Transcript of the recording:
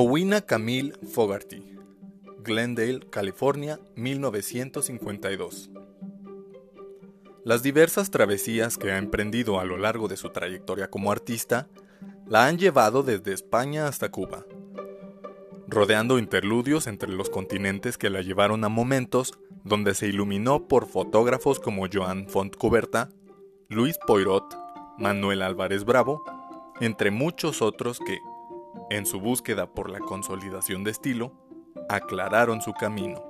Owina Camille Fogarty, Glendale, California, 1952. Las diversas travesías que ha emprendido a lo largo de su trayectoria como artista la han llevado desde España hasta Cuba, rodeando interludios entre los continentes que la llevaron a momentos donde se iluminó por fotógrafos como Joan Fontcuberta, Luis Poirot, Manuel Álvarez Bravo, entre muchos otros que, en su búsqueda por la consolidación de estilo, aclararon su camino.